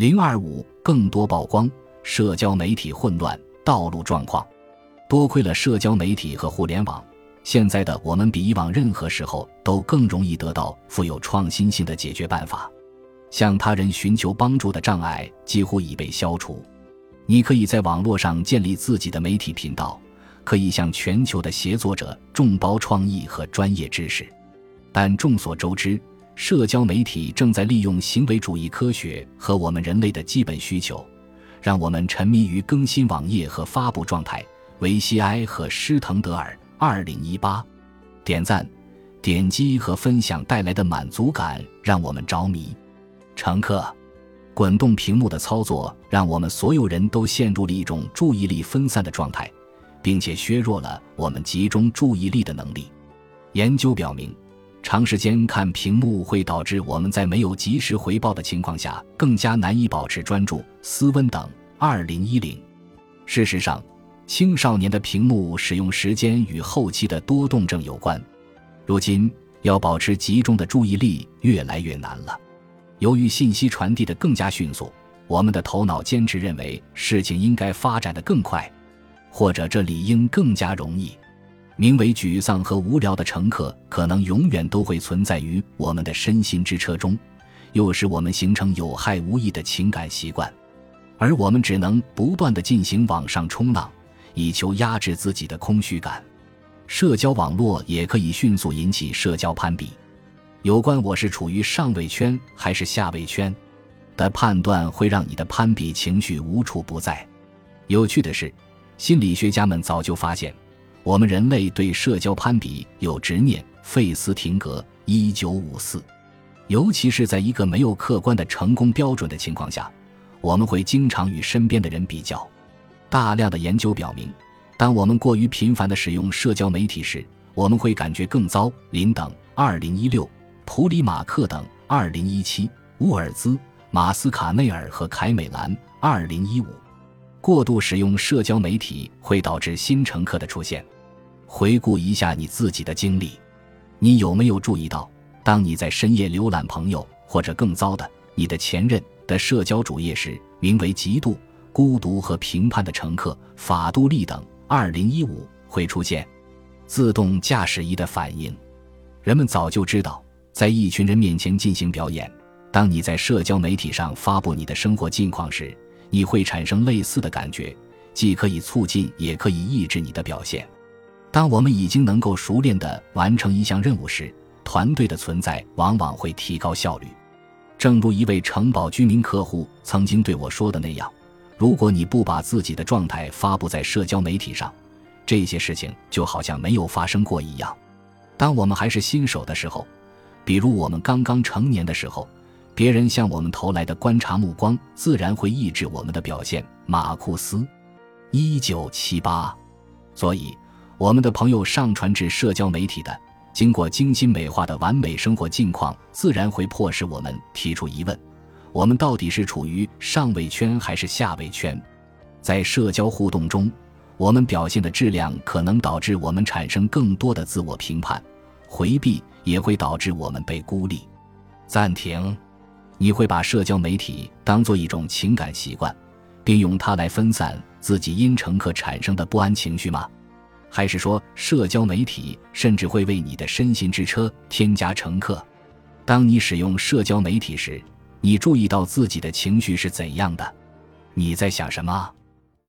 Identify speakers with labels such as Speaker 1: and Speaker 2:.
Speaker 1: 零二五更多曝光社交媒体混乱道路状况。多亏了社交媒体和互联网，现在的我们比以往任何时候都更容易得到富有创新性的解决办法。向他人寻求帮助的障碍几乎已被消除。你可以在网络上建立自己的媒体频道，可以向全球的协作者众包创意和专业知识。但众所周知，社交媒体正在利用行为主义科学和我们人类的基本需求，让我们沉迷于更新网页和发布状态。维西埃和施滕德尔，二零一八，点赞、点击和分享带来的满足感让我们着迷。乘客，滚动屏幕的操作让我们所有人都陷入了一种注意力分散的状态，并且削弱了我们集中注意力的能力。研究表明。长时间看屏幕会导致我们在没有及时回报的情况下更加难以保持专注、思温等。二零一零，事实上，青少年的屏幕使用时间与后期的多动症有关。如今，要保持集中的注意力越来越难了。由于信息传递的更加迅速，我们的头脑坚持认为事情应该发展的更快，或者这理应更加容易。名为沮丧和无聊的乘客，可能永远都会存在于我们的身心之车中，又使我们形成有害无益的情感习惯，而我们只能不断的进行网上冲浪，以求压制自己的空虚感。社交网络也可以迅速引起社交攀比，有关我是处于上位圈还是下位圈的判断，会让你的攀比情绪无处不在。有趣的是，心理学家们早就发现。我们人类对社交攀比有执念。费斯廷格，一九五四。尤其是在一个没有客观的成功标准的情况下，我们会经常与身边的人比较。大量的研究表明，当我们过于频繁地使用社交媒体时，我们会感觉更糟。林等，二零一六；普里马克等，二零一七；乌尔兹、马斯卡内尔和凯美兰，二零一五。过度使用社交媒体会导致新乘客的出现。回顾一下你自己的经历，你有没有注意到，当你在深夜浏览朋友或者更糟的你的前任的社交主页时，名为“嫉妒、孤独和评判”的乘客法度利等，二零一五会出现自动驾驶仪的反应。人们早就知道，在一群人面前进行表演，当你在社交媒体上发布你的生活近况时。你会产生类似的感觉，既可以促进，也可以抑制你的表现。当我们已经能够熟练地完成一项任务时，团队的存在往往会提高效率。正如一位城堡居民客户曾经对我说的那样：“如果你不把自己的状态发布在社交媒体上，这些事情就好像没有发生过一样。”当我们还是新手的时候，比如我们刚刚成年的时候。别人向我们投来的观察目光，自然会抑制我们的表现。马库斯，一九七八。所以，我们的朋友上传至社交媒体的、经过精心美化的完美生活境况，自然会迫使我们提出疑问：我们到底是处于上位圈还是下位圈？在社交互动中，我们表现的质量可能导致我们产生更多的自我评判，回避也会导致我们被孤立。暂停。你会把社交媒体当做一种情感习惯，并用它来分散自己因乘客产生的不安情绪吗？还是说，社交媒体甚至会为你的身心之车添加乘客？当你使用社交媒体时，你注意到自己的情绪是怎样的？你在想什么？